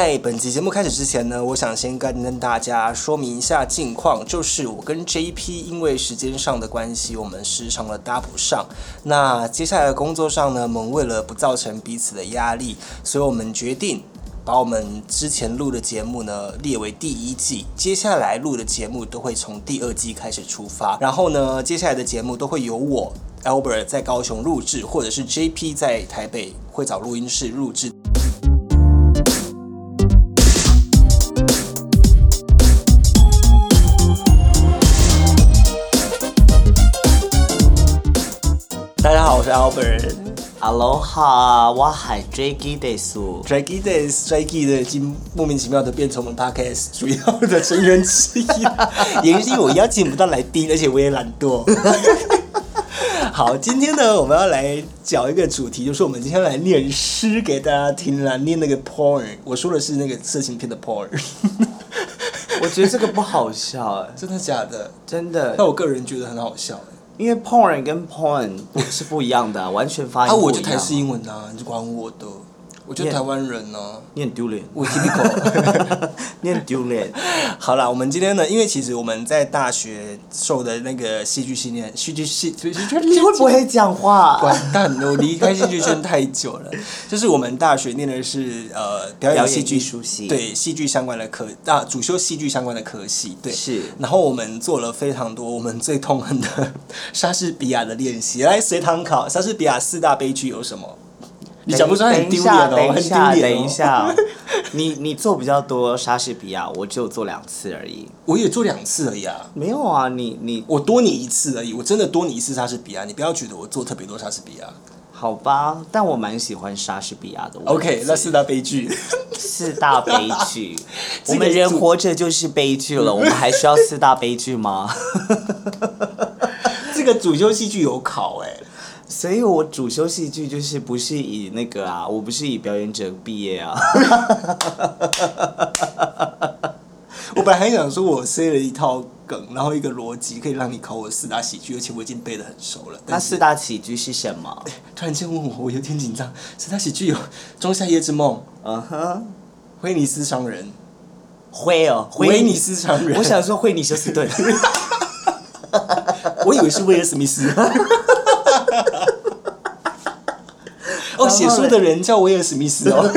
在本集节目开始之前呢，我想先跟大家说明一下近况，就是我跟 JP 因为时间上的关系，我们时常的搭不上。那接下来的工作上呢，我们为了不造成彼此的压力，所以我们决定把我们之前录的节目呢列为第一季，接下来录的节目都会从第二季开始出发。然后呢，接下来的节目都会由我 Albert 在高雄录制，或者是 JP 在台北会找录音室录制。是 Albert。Aloha，我海 Jackie 的苏。Draggy Days Draggy 的已经莫名其妙的变成我们 Podcast 主要的成员之一，也是因为我邀请不到来宾，而且我也懒惰。好，今天呢，我们要来讲一个主题，就是我们今天来念诗给大家听啦，念那个 porn。我说的是那个色情片的 porn，我觉得这个不好笑哎，真的假的？真的那，我个人觉得很好笑欸。因为 porn 跟 porn 不是不一样的，完全发音啊，不一样。我就台式英文啊，你就管我的，我觉得台湾人啊，你很丢脸，我 typical。你很丢脸。好啦，我们今天呢，因为其实我们在大学受的那个戏剧训练，戏剧系，你会不会讲话？完蛋了，我离开戏剧圈太久了。就是我们大学念的是呃表演戏剧表演艺术系对戏剧相关的科啊，主修戏剧相关的科系，对。是然后我们做了非常多我们最痛恨的莎士比亚的练习。来随堂考，莎士比亚四大悲剧有什么？你讲不出来很丢脸哦，等一很下，丢脸、哦。等一，下，你你做比较多莎士比亚，我只有做两次而已。我也做两次而已啊。没有啊，你你我多你一次而已，我真的多你一次莎士比亚，你不要觉得我做特别多莎士比亚。好吧，但我蛮喜欢莎士比亚的。OK，那四大悲剧，四大悲剧，我们人活着就是悲剧了，我们还需要四大悲剧吗？这个主修戏剧有考哎、所以我主修戏剧就是不是以那个啊，我不是以表演者毕业啊。我本来还想说，我塞了一套梗，然后一个逻辑可以让你考我四大喜剧，而且我已经背得很熟了。那但四大喜剧是什么？突然间问我，我有点紧张。四大喜剧有《仲夏夜之梦》嗯哼，《威尼斯商人会哦，》《威尼斯商人》。我想说惠尼休斯顿。我以为是威尔史密斯。哦，写书的人叫威尔史密斯哦。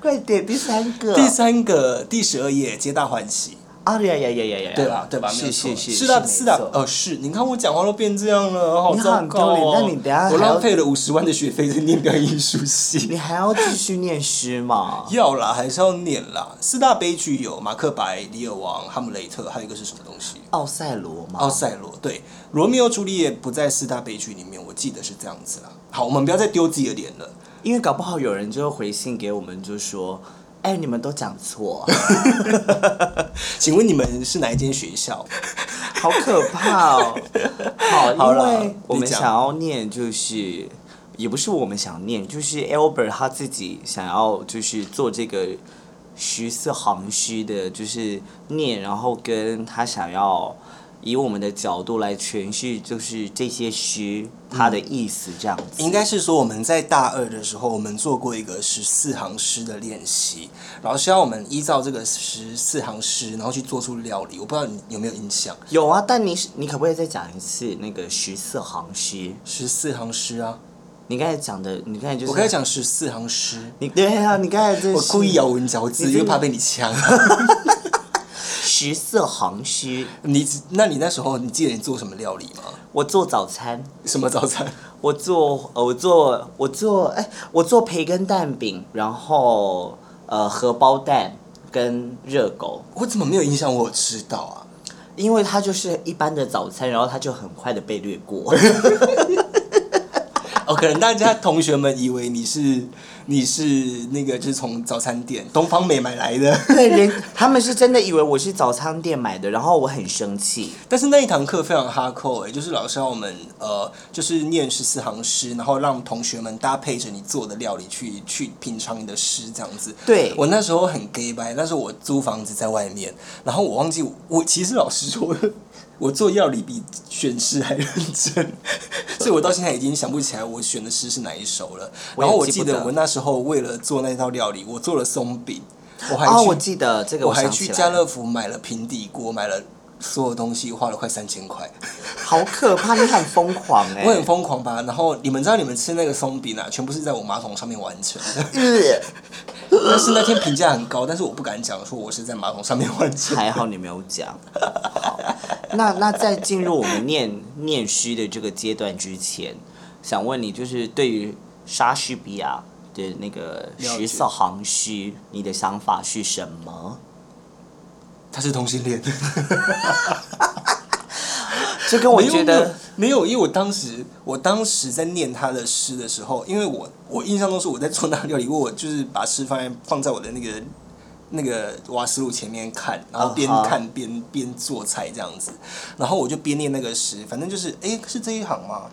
快点，第三个。第三个第十二页，皆大欢喜。啊呀呀呀呀呀！对吧？对吧？是错是是，是的，是的错，呃，是。你看我讲话都变这样了，好糟糕哦！那你等下我浪费了五十万的学费在念表演艺术系。你还要继续念诗吗？要啦，还是要念啦。四大悲剧有《马克白》《李尔王》《哈姆雷特》，还有一个是什么东西？奥赛罗吗？奥赛罗。对，《罗密欧朱丽叶》不在四大悲剧里面，我记得是这样子啦。好，我们不要再丢自己的脸了。因为搞不好有人就会回信给我们，就说：“哎，你们都讲错，请问你们是哪一间学校？好可怕哦。”好，因为我们想要念，就是也不是我们想念，就是 Albert 他自己想要就是做这个十四行虚的，就是念，然后跟他想要。以我们的角度来诠释，就是这些诗它的意思这样子。应该是说我们在大二的时候，我们做过一个十四行诗的练习，然后需要我们依照这个十四行诗，然后去做出料理。我不知道你有没有印象？有啊，但你你可不可以再讲一次那个十四行诗？十四行诗啊，你刚才讲的，你刚才就是我刚才讲十四行诗，你对啊，你刚才这我故意咬文嚼字，因为怕被你呛。十色行诗。你那你那时候你记得你做什么料理吗？我做早餐，什么早餐？我做呃我做我做哎、我做培根蛋饼，然后呃荷包蛋跟热狗，我怎么没有印象？我有吃到啊。因为它就是一般的早餐，然后它就很快的被略过。哦，可能大家同学们以为你是你是那个就是从早餐店东方美买来的，对，连他们是真的以为我是早餐店买的，然后我很生气。但是那一堂课非常哈扣哎，就是老师让我们呃就是念十四行诗，然后让同学们搭配着你做的料理去去品尝你的诗这样子。对我那时候很 gay 白，那时候我租房子在外面，然后我忘记我其实老师说。我做料理比选诗还认真，所以我到现在已经想不起来我选的诗是哪一首了。然后我记得我那时候为了做那道料理，我做了松饼，我还去、哦，我记得这个，我还去家乐福买了平底锅，买了所有东西，花了快三千块。好可怕，你很疯狂哎、我很疯狂吧？然后你们知道你们吃那个松饼啊，全部是在我马桶上面完成的。呃 但是那天评价很高，但是我不敢讲说我是在马桶上面完成。还好你没有讲。好，那那在进入我们念念诗的这个阶段之前，想问你，就是对于莎士比亚的那个十四行诗，你的想法是什么？他是同性恋。这跟我觉得没有，因为我当时我当时在念他的诗的时候，因为我我印象中是我在做那料理，我就是把诗放在放在我的那个那个瓦斯炉前面看，然后边看边边做菜这样子，然后我就边念那个诗，反正就是诶，是这一行吗？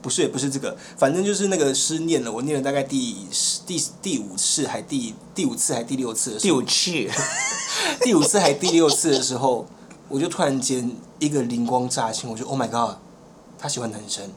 不是，不是这个，反正就是那个诗念了，我念了大概第十第第五次，还第第五次还第六次的时候，第五次，第五次还第六次的时候，我就突然间一个灵光乍现，我就 Oh my God，他喜欢男生。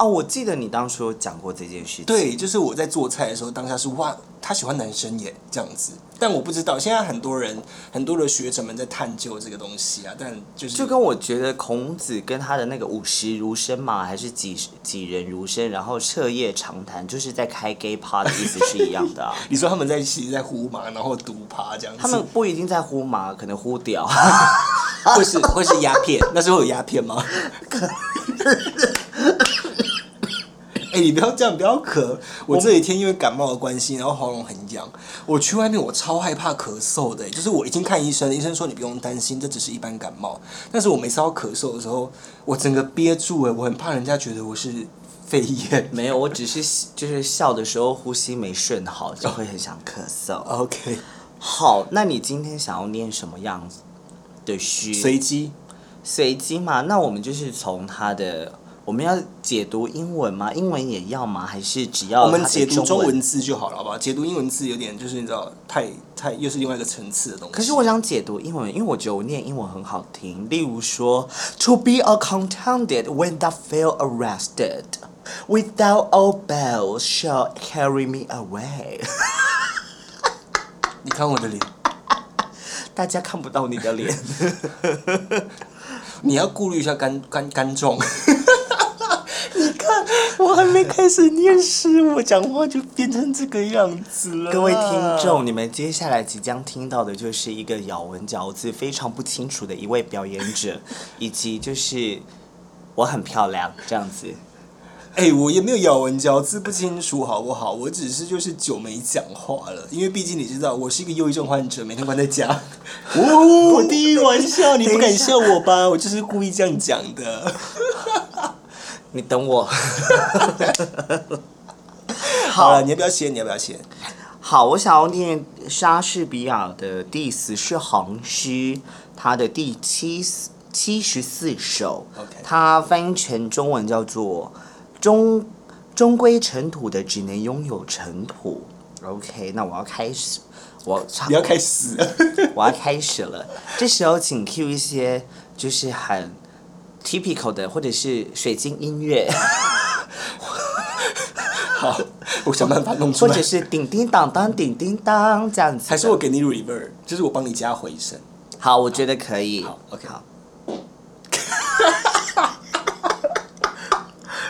哦，我记得你当初有讲过这件事情。对，就是我在做菜的时候，当下是哇，他喜欢男生耶这样子。但我不知道，现在很多人很多的学者们在探究这个东西啊，但就是就跟我觉得孔子跟他的那个五十如生嘛，还是几几人如生，然后彻夜长谈，就是在开 gay party 的意思是一样的啊。你说他们在其实在呼麻，然后毒趴这样子，他们不一定在呼麻，可能呼屌。会是会是鸦片，那时候有鸦片吗？哎、你不要这样，不要咳。我这几天因为感冒的关系，然后喉咙很痒。我去外面，我超害怕咳嗽的，就是我已经看医生了，医生说你不用担心，这只是一般感冒。但是我每次要咳嗽的时候，我整个憋住哎，我很怕人家觉得我是肺炎。没有，我只是就是笑的时候呼吸没顺好，就会很想咳嗽。OK，好，那你今天想要念什么样子的诗？随机。随机嘛？那我们就是从他的，我们要解读英文吗？英文也要吗？还是只要我们解读中中文字就好了，好不好？解读英文字有点就是你知道，太太又是另外一个层次的东西。可是我想解读英文，因为我觉得我念英文很好听。例如说，To be a contented when thou feel arrested, without all bells shall carry me away。你看我的脸，大家看不到你的脸，你要顾虑一下肝肝肝重。我还没开始念诗，我讲话就变成这个样子了。各位听众，你们接下来即将听到的就是一个咬文嚼字非常不清楚的一位表演者，以及就是我很漂亮这样子。哎、我也没有咬文嚼字不清楚，好不好？我只是就是久没讲话了，因为毕竟你知道，我是一个忧郁症患者，每天关在家。哦，我第一玩笑，你不敢笑我吧？我就是故意这样讲的。你等我。好了，你要不要写？你要不要写？好，我想要念莎士比亚的第十四行诗，他的第七七十四首 OK 它翻译成中文叫做“终终归尘土的只能拥有尘土”。OK，那我要开始，我唱不要开始。我要开始了。这时候请 cue 一些就是很 typical 的，或者是水晶音乐，好，我想办法弄出来或者。是叮叮当当、叮叮当这样子。还是我给你 reverb，就是我帮你加回声。好，我觉得可以。好，OK 好。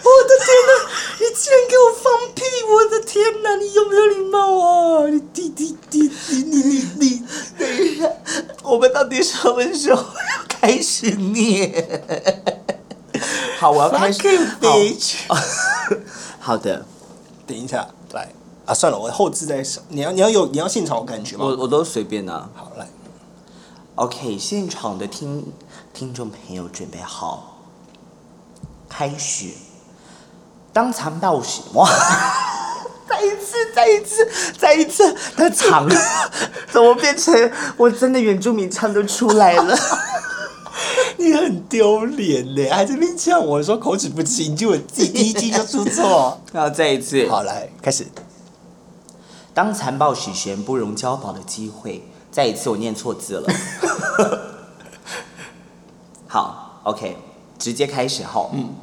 我的天哪！你竟然给我放屁！我的天哪！你有没有礼貌啊？你滴滴滴滴你你你等一下，我们到底什么时候要开始念？好，我要开始。Bitch！好的，等一下，来啊，算了，我后置再上。你要你要有你要现场有感觉吗？我我都随便啊。好来，OK，现场的听听众朋友准备好，开始。当残暴时，哇！再一次，再一次，再一次，他长 怎么变成我真的原住民唱都出来了？你很丢脸嘞，还在那边呛我说口齿不清，结果自己第一句就出错。然后再一次，好，来开始。当残暴使贤不容交保的机会，再一次我念错字了。好，OK，直接开始后。嗯。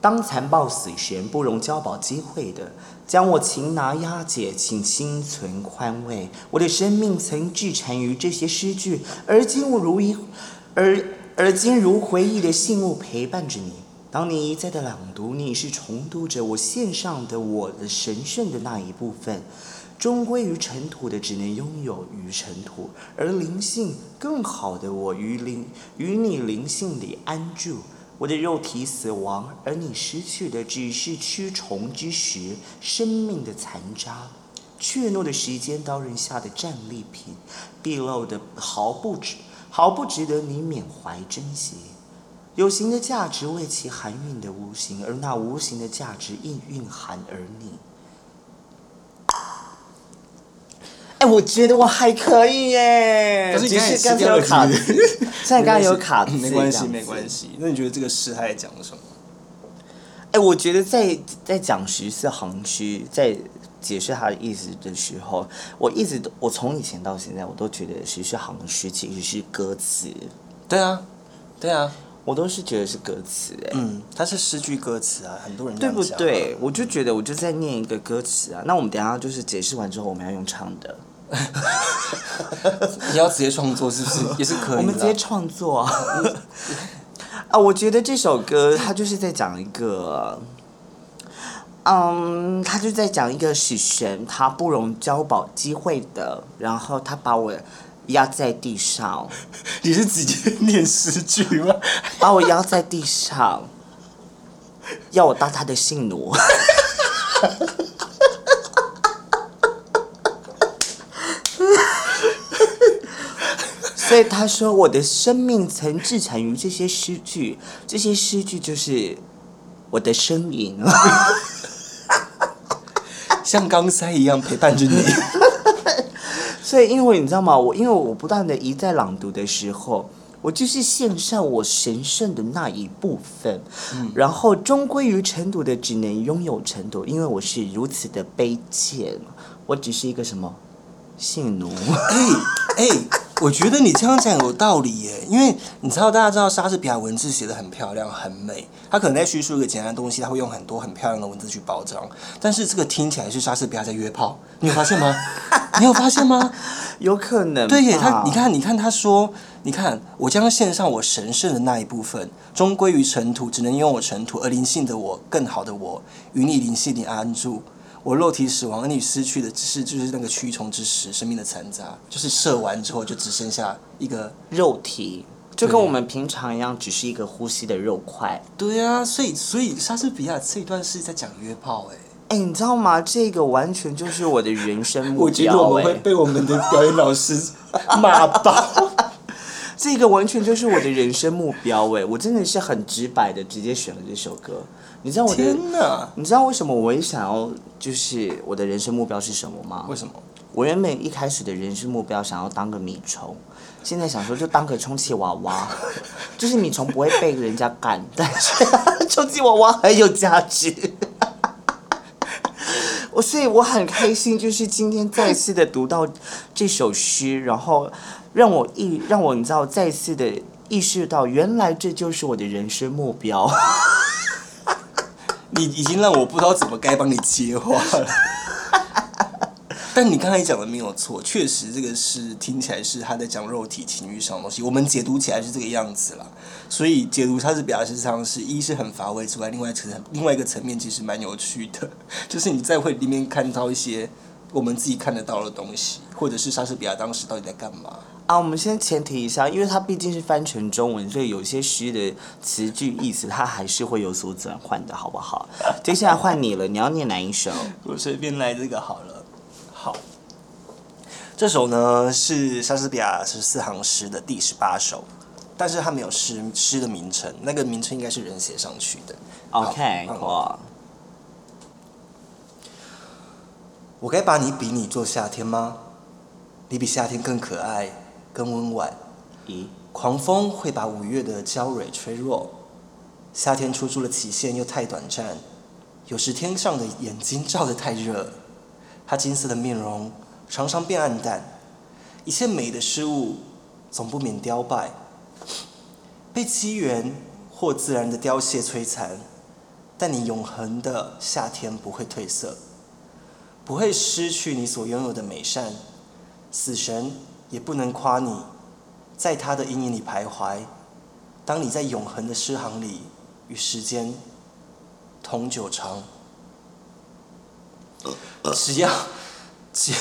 当残暴死神不容交保机会的，将我擒拿押解，请心存宽慰。我的生命曾滞缠于这些诗句，而今我如一，而而今如回忆的信物陪伴着你。当你一再的朗读，你是重读着我献上的我的神圣的那一部分。终归于尘土的，只能拥有于尘土；而灵性更好的我，于灵与你灵性里安住。我的肉体死亡，而你失去的只是蛆虫之时生命的残渣，怯懦的时间刀刃下的战利品，毕露的毫不值，毫不值得你缅怀珍惜。有形的价值为其含蕴的无形，而那无形的价值亦蕴含而你。哎，我觉得我还可以耶，可是你只刚才是刚才有卡现在刚刚有卡字，没关系，没关系。那你觉得这个诗它在讲什么？哎，我觉得在在讲十四行诗，在解释他的意思的时候，我一直都我从以前到现在，我都觉得十四行诗其实是歌词，对啊，对啊，我都是觉得是歌词，哎、嗯，它是诗句歌词啊，很多人这对不对？我就觉得我就在念一个歌词啊。那我们等一下就是解释完之后，我们要用唱的，你要直接创作是不是？也是可以。我们直接创作啊。啊，我觉得这首歌它就是在讲一个，嗯，他就在讲一个死神，他不容交保机会的，然后他把我压在地上，你是直接念诗句吗？把我压在地上，要我当他的性奴。所以他说，我的生命曾滞缠于这些诗句，这些诗句就是我的身影。像钢塞一样陪伴着你。所以，因为你知道吗？我因为我不断的一再朗读的时候，我就是献上我神圣的那一部分，然后终归于尘土的，只能拥有尘土，因为我是如此的卑贱，我只是一个什么性奴。哎、我觉得你这样讲有道理耶，因为你知道，大家知道莎士比亚文字写的很漂亮、很美，他可能在叙述一个简单的东西，他会用很多很漂亮的文字去包装，但是这个听起来是莎士比亚在约炮，你有发现吗？你有发现吗？有可能对耶，他你看，你看他说，你看我将献上我神圣的那一部分，终归于尘土，只能拥有尘土，而灵性的我，更好的我，与你灵性里安住。我肉体死亡，而你失去的只是就是那个蛆虫之时生命的残渣，就是射完之后就只剩下一个。肉体，就跟我们平常一样，只是一个呼吸的肉块。对啊，所以所以莎士比亚这一段是在讲约炮哎、哎，你知道吗？这个完全就是我的人生目标。我觉得我们会哎被我们的表演老师骂爆。这个完全就是我的人生目标哎！我真的是很直白的直接选了这首歌。你知道我的，天哪！你知道为什么我也想要，就是我的人生目标是什么吗？为什么？我原本一开始的人生目标想要当个米虫，现在想说就当个充气娃娃，就是米虫不会被人家干，但是 充气娃娃很有价值。我所以我很开心，就是今天再次的读到这首诗，然后让我意让我你知道再次的意识到，原来这就是我的人生目标。你已经让我不知道怎么该帮你接话了。但你刚才讲的没有错，确实这个是听起来是他在讲肉体情欲上的东西，我们解读起来是这个样子啦。所以解读莎士比亚实际上是一是很乏味之外，另外层另外一个层面其实蛮有趣的，就是你在会里面看到一些我们自己看得到的东西，或者是莎士比亚当时到底在干嘛。啊，我们先前提一下，因为它毕竟是翻成中文，所以有些诗的词句意思它还是会有所转换的，好不好？接下来换你了，你要念哪一首？我随便来这个好了。好，这首呢是莎士比亚十四行诗的第十八首，但是它没有诗诗的名称，那个名称应该是人写上去的。OK，好哇，我该把你比你做夏天吗？你比夏天更可爱，更温婉。咦，狂风会把五月的娇蕊吹弱，夏天出租的期限又太短暂，有时天上的眼睛照得太热，它金色的面容常常变暗淡，一切美的事物总不免凋败，被机缘或自然的凋谢摧残。但你永恒的夏天不会褪色，不会失去你所拥有的美善。死神也不能夸你，在他的阴影里徘徊。当你在永恒的诗行里与时间同久长，只要，只，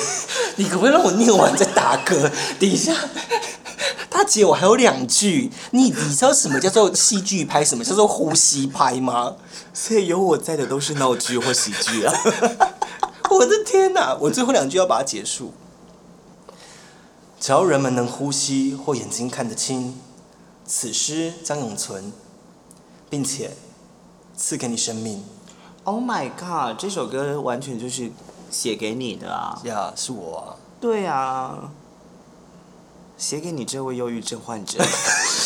你可不可以让我念完再打嗝？等一下，大姐，我还有两句，你你知道什么叫做戏剧拍，什么叫做呼吸拍吗？所以有我在的都是闹剧或喜剧啊！我的天哪，我最后两句要把它结束。只要人们能呼吸或眼睛看得清，此诗将永存，并且赐给你生命。Oh my god，这首歌完全就是写给你的啊！呀，是我啊。对啊，写给你这位忧郁症患者。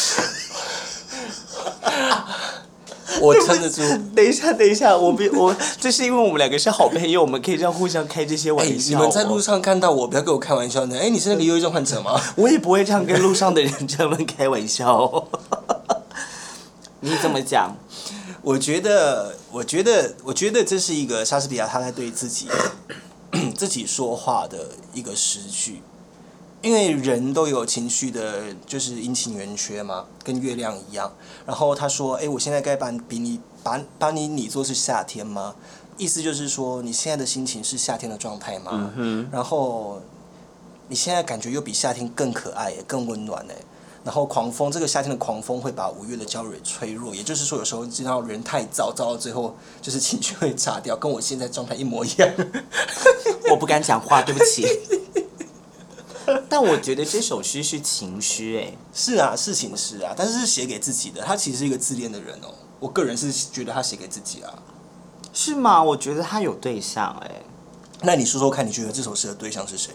我撑得住。等一下，等一下，我比我，这是因为我们两个是好朋友，我们可以这样互相开这些哎、玩笑、你们在路，上看到我，不要跟我开玩笑呢。哎、你是那个忧郁症患者吗？我也不会这样跟路上的人 这么开玩笑、哦。你怎么讲？我觉得，我觉得，我觉得这是一个莎士比亚他在对自己 自己说话的一个诗句，因为人都有情绪的，就是阴晴圆缺嘛，跟月亮一样。然后他说：“哎，我现在该把比你把把你拟作是夏天吗？”意思就是说，你现在的心情是夏天的状态吗？然后你现在感觉又比夏天更可爱耶，更温暖哎。然后狂风，这个夏天的狂风会把五月的娇蕊吹弱，也就是说，有时候知道人太燥，燥到最后就是情绪会炸掉，跟我现在状态一模一样。我不敢讲话，对不起。但我觉得这首诗是情诗，哎，是啊，是情诗啊，但是是写给自己的。他其实是一个自恋的人哦，我个人是觉得他写给自己啊。是吗？我觉得他有对象，哎，那你说说看，你觉得这首诗的对象是谁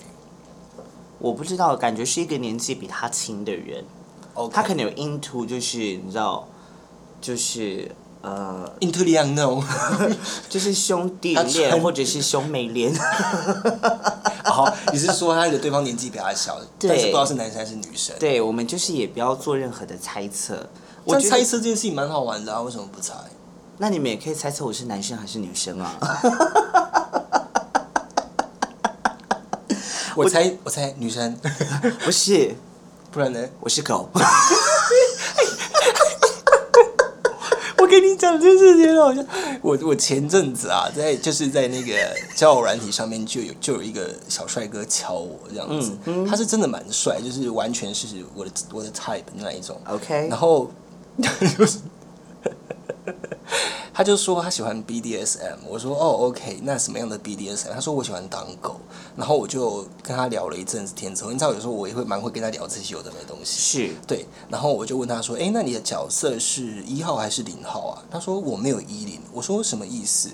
我不知道，感觉是一个年纪比他轻的人，？OK，他可能有 into，就是你知道，就是呃，Into the Unknown。就是兄弟恋或者是兄妹恋。好，你是说他的对方年纪比较小，但是不知道是男生还是女生？对，我们就是也不要做任何的猜测。我猜测这件事情蛮好玩的啊，为什么不猜？那你们也可以猜测我是男生还是女生啊？我猜，我猜女生，不是，不然呢？我是狗。我跟你讲，这事情好像我我前阵子啊，在就是在那个交友软体上面就有就有一个小帅哥敲我这样子，他是真的蛮帅，就是完全是我的我的 type 那一种。OK，然后就是他就说他喜欢 BDSM，我说哦 OK，那什么样的 BDSM？他说我喜欢当狗，然后我就跟他聊了一阵子天之后，你知道有时候我也会蛮会跟他聊这些有的没的东西。是对，然后我就问他说：“哎，那你的角色是一号还是零号啊？”他说：“我没有一零。”我说：“什么意思？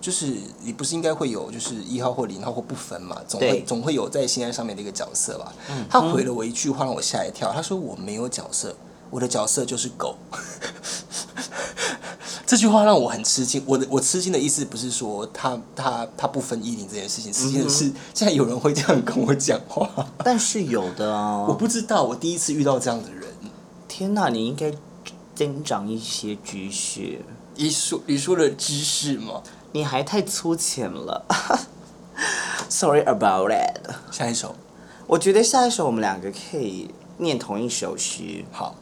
就是你不是应该会有就是一号或零号或不分嘛？总会对总会有在性爱上面的一个角色吧？”他回了我一句话让我吓一跳，他说：“我没有角色，我的角色就是狗。”这句话让我很吃惊。我的我吃惊的意思不是说他他他不分一零这件事情，吃惊的是现在有人会这样跟我讲话。但是有的啊 我哦。不知道，我第一次遇到这样的人。天哪，你应该增长一些知识，你说你说的知识吗？你还太粗浅了。Sorry about that。下一首我觉得下一首我们两个可以念同一首诗，好，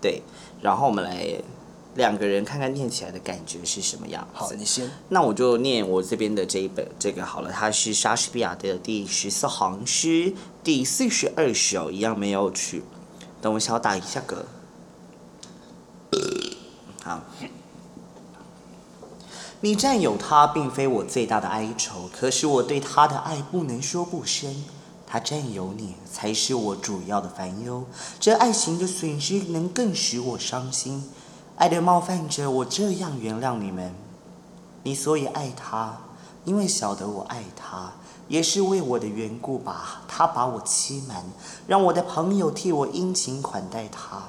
对，然后我们来两个人看看念起来的感觉是什么样好，你先。那我就念我这边的这一本这个好了，它是莎士比亚的第十四行诗第四十二首，一样没有曲。等我小打一下嗝。好。你占有他，并非我最大的哀愁，可是我对他的爱不能说不深。他占有你，才是我主要的烦忧。这爱情的损失，能更使我伤心。爱的冒犯者，我这样原谅你们。你所以爱他，因为晓得我爱他，也是为我的缘故吧。他把我欺瞒，让我的朋友替我殷勤款待他。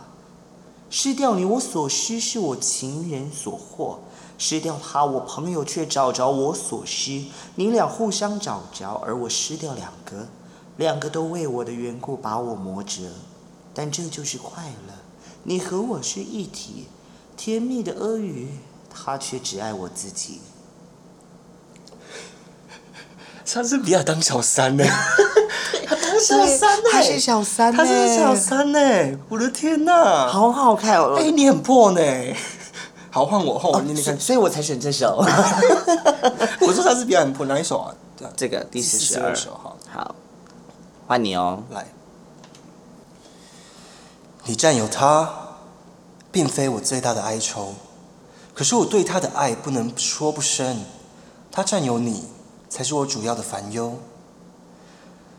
失掉你，我所失是我情人所获；失掉他，我朋友却找着我所失。你俩互相找着，而我失掉两个，两个都为我的缘故把我磨折。但这就是快乐，你和我是一体，甜蜜的阿语，他却只爱我自己。莎士比亚当小三呢？他当小三呢？他是小三呢他是小三呢？我的天哪！好好看哦。哎、你很破呢。好，换我，换我念念看。所以我才选这首。我说莎士比亚很破，哪一首啊？这个第四十二首，好，好，换你哦。来。你占有他，并非我最大的哀愁，可是我对他的爱不能说不深。他占有你，才是我主要的烦忧。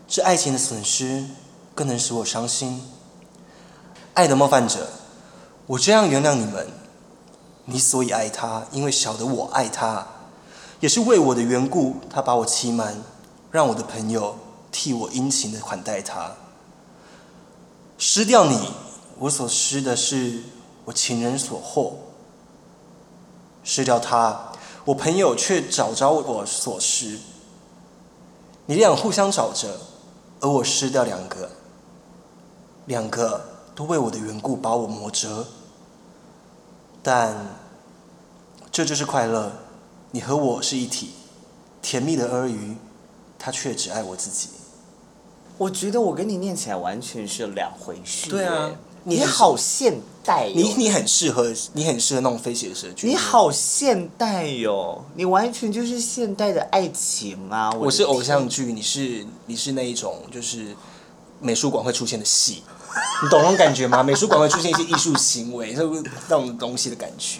是爱情的损失，更能使我伤心。爱的冒犯者，我这样原谅你们。你所以爱他，因为晓得我爱他，也是为我的缘故，他把我欺瞒，让我的朋友替我殷勤的款待他。失掉你，我所失的是我情人所获；失掉他，我朋友却找着我所失。你俩互相找着，而我失掉两个，两个都为我的缘故把我磨折。但这就是快乐，你和我是一体，甜蜜的阿谀，他却只爱我自己。我觉得我跟你念起来完全是两回事。对啊耶你好现代哟。你你很适合，你很适合那种非写实剧。你，好现代哟，你完全就是现代的爱情啊！的我是偶像剧，你是你是那一种就是美术馆会出现的戏，你懂那种感觉吗？美术馆会出现一些艺术行为，是不是那种东西的感觉？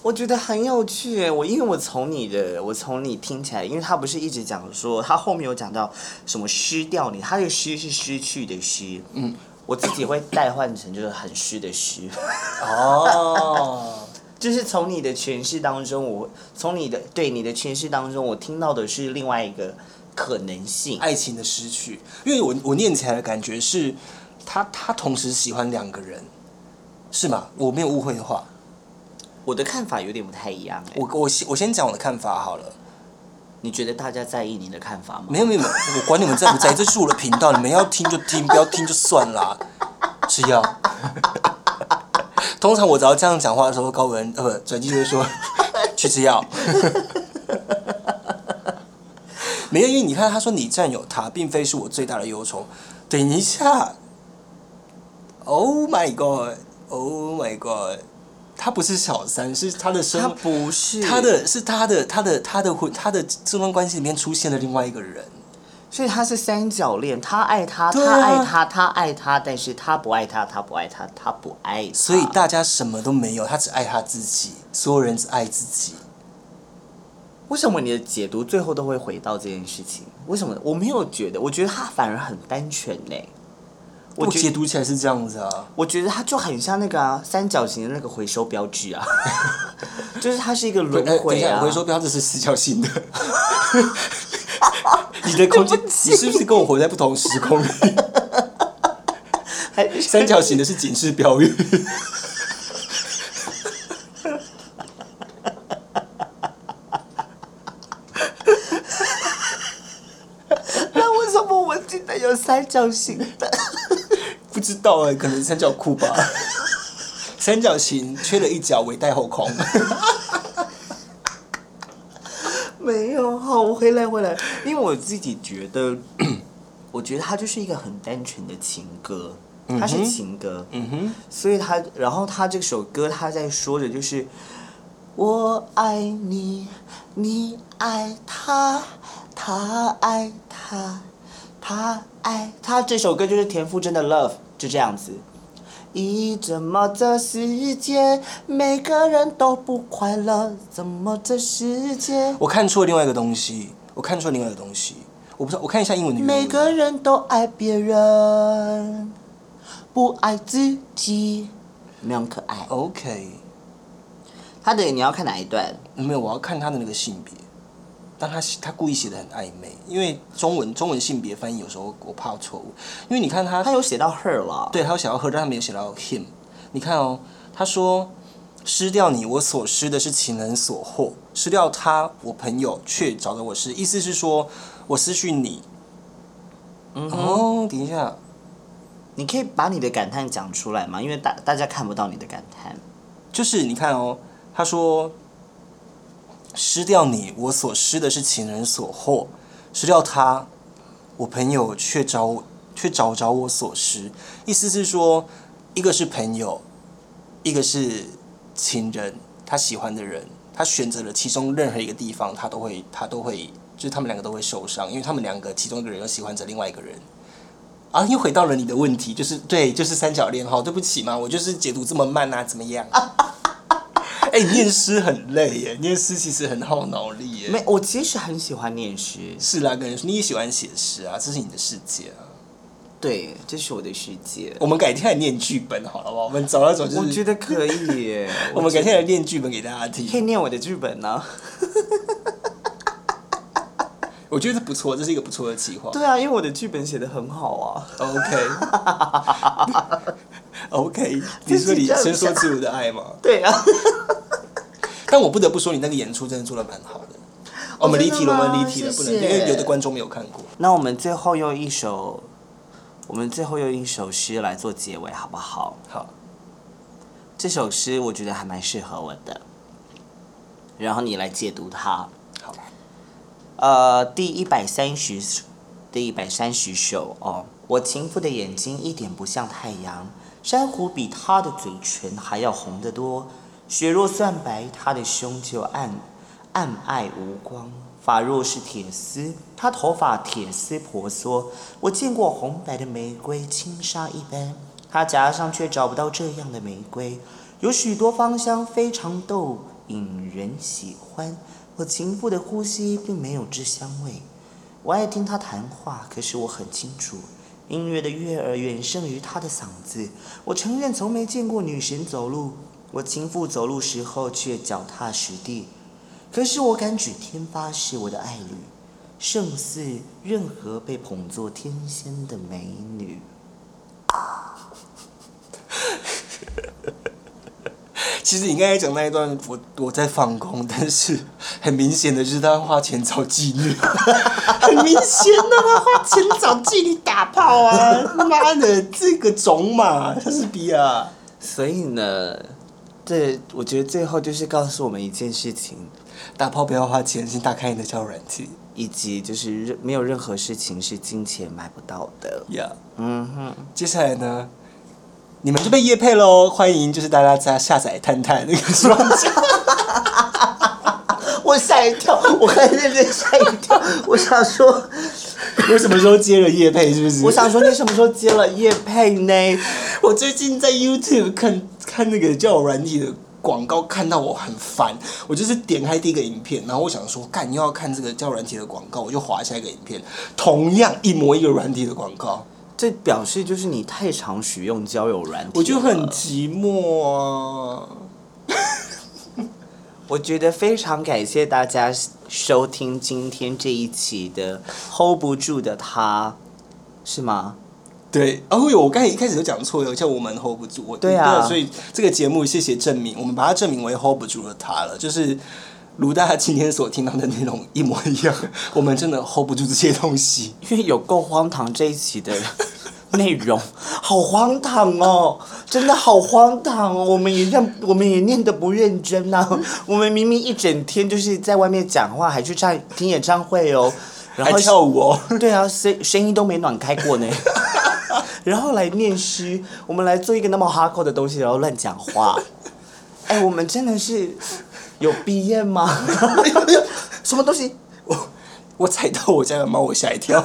我觉得很有趣耶。我因为我从你的，我从你听起来，因为他不是一直讲说，他后面有讲到什么失掉你，他的失是失去的失，嗯，我自己会代换成就是很虚的虚，哦，就是从你的诠释当中，我从你的对你的诠释当中，我听到的是另外一个可能性。爱情的失去，因为我我念起来的感觉是，他他同时喜欢两个人，是吗？我没有误会的话，我的看法有点不太一样哎，我我先我先讲我的看法好了。你觉得大家在意你的看法吗？没有没有，没有我管你们在不在意，这是我的频道，你们要听就听，不要听就算啦。吃药。通常我只要这样讲话的时候，高文呃不转机就会说去吃药。没有，因为你看他说你占有他，并非是我最大的忧愁。等一下，Oh my God，Oh my God，他不是小三，是他的生他不是他的是他的他的他的婚他的这段关系里面出现了另外一个人，所以他是三角恋，他爱他，啊他爱他，他爱他，但是他不爱他，他不爱他，他不爱他。所以大家什么都没有，他只爱他自己，所有人只爱自己。为什么你的解读最后都会回到这件事情？为什么？我没有觉得，我觉得他反而很单纯呢。我我觉解读起来是这样子啊，我觉得它就很像那个啊，三角形的那个回收标志啊，就是它是一个轮哎等一下，回啊。回收标志是四角形的。你的空间，你是不是跟我活在不同时空里？还三角形的是警示标语。那为什么我记得有三角形知道哎、可能三角裤吧。三角形缺了一角，尾带后空。没有，好，我回来回来，因为我自己觉得，我觉得它就是一个很单纯的情歌，它是情歌，嗯哼，所以它，然后它这首歌它在说的就是，我爱你，你爱他，他爱他，他爱他。这首歌就是田馥甄的《Love》，就这样子。咦怎么这世界每个人都不快乐？怎么这世界我看出了另外一个东西，我看出了另外一个东西，我不知道，我看一下英文的原文。每个人都爱别人，不爱自己？没有可爱。OK，他的你要看哪一段？没有，我要看他的那个性别，但他他故意写的很暧昧，因为中文中文性别翻译有时候我怕错误，因为你看他他有写到 her 了。对，他有写到 her，但他没有写到 him。你看哦，他说失掉你，我所失的是情人所获；失掉他，我朋友却找到我失。意思是说我失去你。嗯哦，等一下，你可以把你的感叹讲出来吗？因为大大家看不到你的感叹。就是你看哦，他说：“失掉你，我所失的是情人所获；失掉他，我朋友却找却找着我所失。”意思是说，一个是朋友，一个是情人，他喜欢的人，他选择了其中任何一个地方，他都会他都会，就是他们两个都会受伤，因为他们两个其中一个人又喜欢着另外一个人。啊，又回到了你的问题，就是对，就是三角恋哈。对不起嘛，我就是解读这么慢啊，怎么样？哎、念诗很累耶，念诗其实很耗脑力耶。没，我其实很喜欢念诗，是啦，跟人说你也喜欢写诗啊，这是你的世界啊。对，这是我的世界。我们改天来念剧本好了吧？我们找那种就是，我觉得可以耶。我们改天觉来念剧本给大家听可以。念我的剧本呢、我觉得不错，这是一个不错的计划。对啊，因为我的剧本写的很好啊。OK，OK，你说你伸缩自如的爱吗？对啊。但我不得不说，你那个演出真的做的蛮好的。哦我们离题了，我们离题了，不能，因为有的观众没有看过。那我们最后用一首，我们最后用一首诗来做结尾，好不好？好，这首诗我觉得还蛮适合我的，然后你来解读它。好，呃，第一百三十，第一百三十首哦。我情妇的眼睛一点不像太阳，珊瑚比她的嘴唇还要红得多。雪若算白，她的胸就暗暗爱无光。发若是铁丝，她头发铁丝婆娑。我见过红白的玫瑰，轻纱一般，她颊上却找不到这样的玫瑰。有许多芳香非常逗，引人喜欢。我情妇的呼吸并没有这香味。我爱听她谈话，可是我很清楚，音乐的悦耳远胜于她的嗓子。我承认从没见过女神走路，我情妇走路时候却脚踏实地。可是我敢指天发誓，我的爱侣胜似任何被捧作天仙的美女。其实你刚才讲那一段，我我在放空，但是很明显的就是他花钱找妓女，很明显的他花钱找妓女打炮啊！妈的，这个种马，莎士比亚。所以呢，这我觉得最后就是告诉我们一件事情，打炮不要花钱，先打开你的交友软体。以及就是任没有任何事情是金钱买不到的。呀、嗯哼。接下来呢，你们就被夜配喽！欢迎就是大家在下载探探那个软件。我吓一跳，我还认真吓一跳。我想说，我什么时候接了夜配？是不是？我想说，你什么时候接了叶配呢？我最近在 YouTube 看看那个交友软体的广告，看到我很烦。我就是点开第一个影片，然后我想说，干又要看这个交友软体的广告，我就划下一个影片，同样一模一个软体的广告，这表示就是你太常使用交友软体了，我就很寂寞啊。我觉得非常感谢大家收听今天这一期的 hold 不住的他，是吗？对，哦呦，我刚才一开始就讲错了，叫我们 hold 不住。我对啊所以这个节目谢谢证明，我们把它证明为 hold 不住了他了，就是如大家今天所听到的内容一模一样，我们真的 hold 不住这些东西。因为有够荒唐这一期的内容，好荒唐哦，真的好荒唐哦！我们也认，我们也念得不认真呐、我们明明一整天就是在外面讲话，还去唱听演唱会哦，然还后跳舞哦，对啊，声声音都没暖开过呢。然后来念诗，我们来做一个那么哈扣的东西，然后乱讲话。哎，我们真的是有毕业吗？什么东西？我我踩到我家的猫，我吓一跳。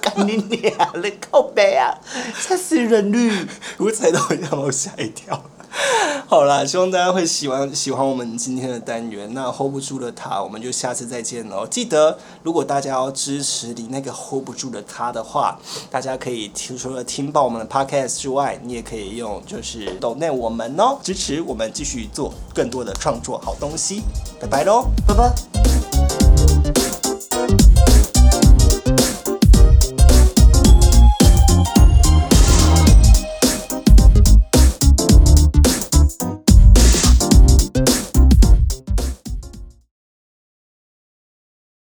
干你娘的靠背啊！吓死人了！我踩到我家的猫，吓一跳。好啦，希望大家会喜欢喜欢我们今天的单元。那 hold 不住的他，我们就下次再见喽。记得，如果大家要支持你那个 hold 不住的他的话，大家可以听除了听爆我们的 podcast 之外，你也可以用就是抖内我们哦，支持我们继续做更多的创作好东西。拜拜喽。拜拜。